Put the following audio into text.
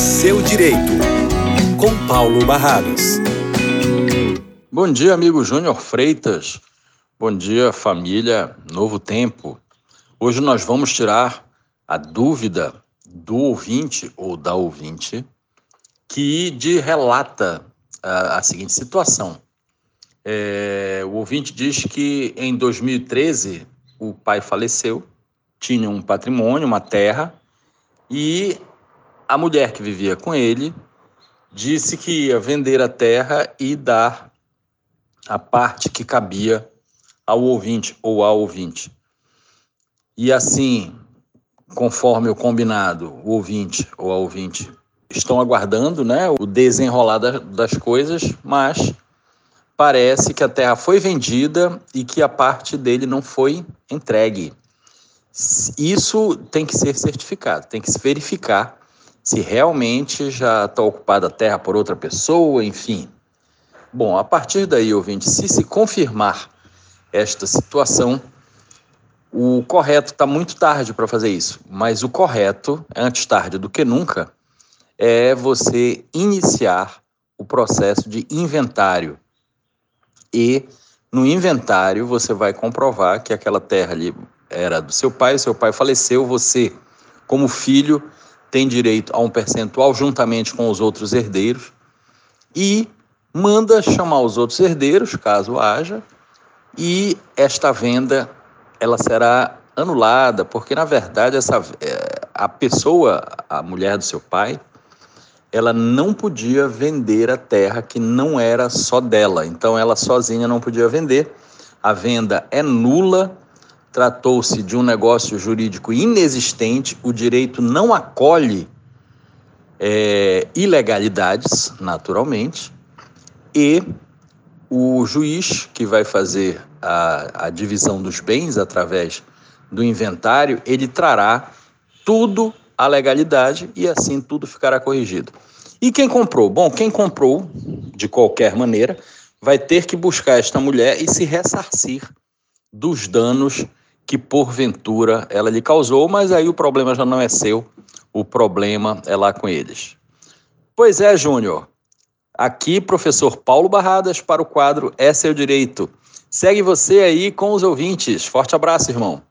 seu direito, com Paulo Barradas. Bom dia, amigo Júnior Freitas. Bom dia, família Novo Tempo. Hoje nós vamos tirar a dúvida do ouvinte ou da ouvinte que de relata a, a seguinte situação. É, o ouvinte diz que em 2013 o pai faleceu, tinha um patrimônio, uma terra, e a mulher que vivia com ele disse que ia vender a terra e dar a parte que cabia ao ouvinte ou ao ouvinte. E assim, conforme o combinado, o ouvinte ou a ouvinte estão aguardando né, o desenrolar das coisas, mas parece que a terra foi vendida e que a parte dele não foi entregue. Isso tem que ser certificado, tem que se verificar se realmente já está ocupada a terra por outra pessoa, enfim. Bom, a partir daí, ouvinte, se se confirmar esta situação, o correto está muito tarde para fazer isso, mas o correto, antes tarde do que nunca, é você iniciar o processo de inventário. E no inventário você vai comprovar que aquela terra ali era do seu pai, seu pai faleceu, você, como filho, tem direito a um percentual juntamente com os outros herdeiros e manda chamar os outros herdeiros, caso haja, e esta venda ela será anulada, porque na verdade essa é, a pessoa, a mulher do seu pai, ela não podia vender a terra que não era só dela. Então ela sozinha não podia vender. A venda é nula tratou-se de um negócio jurídico inexistente, o direito não acolhe é, ilegalidades, naturalmente, e o juiz que vai fazer a, a divisão dos bens através do inventário, ele trará tudo à legalidade e assim tudo ficará corrigido. E quem comprou? Bom, quem comprou, de qualquer maneira, vai ter que buscar esta mulher e se ressarcir dos danos que porventura ela lhe causou, mas aí o problema já não é seu, o problema é lá com eles. Pois é, Júnior. Aqui, professor Paulo Barradas para o quadro É Seu Direito. Segue você aí com os ouvintes. Forte abraço, irmão.